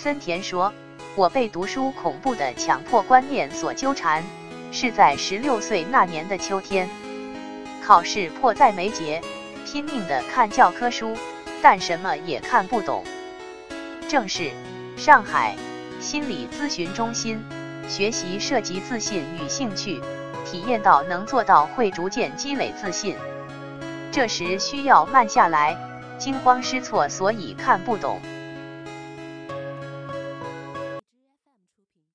森田说我被读书恐怖的强迫观念所纠缠是在十六岁那年的秋天。考试迫在眉睫拼命的看教科书但什么也看不懂。正是上海心理咨询中心学习涉及自信与兴趣体验到能做到会逐渐积累自信。这时需要慢下来惊慌失措所以看不懂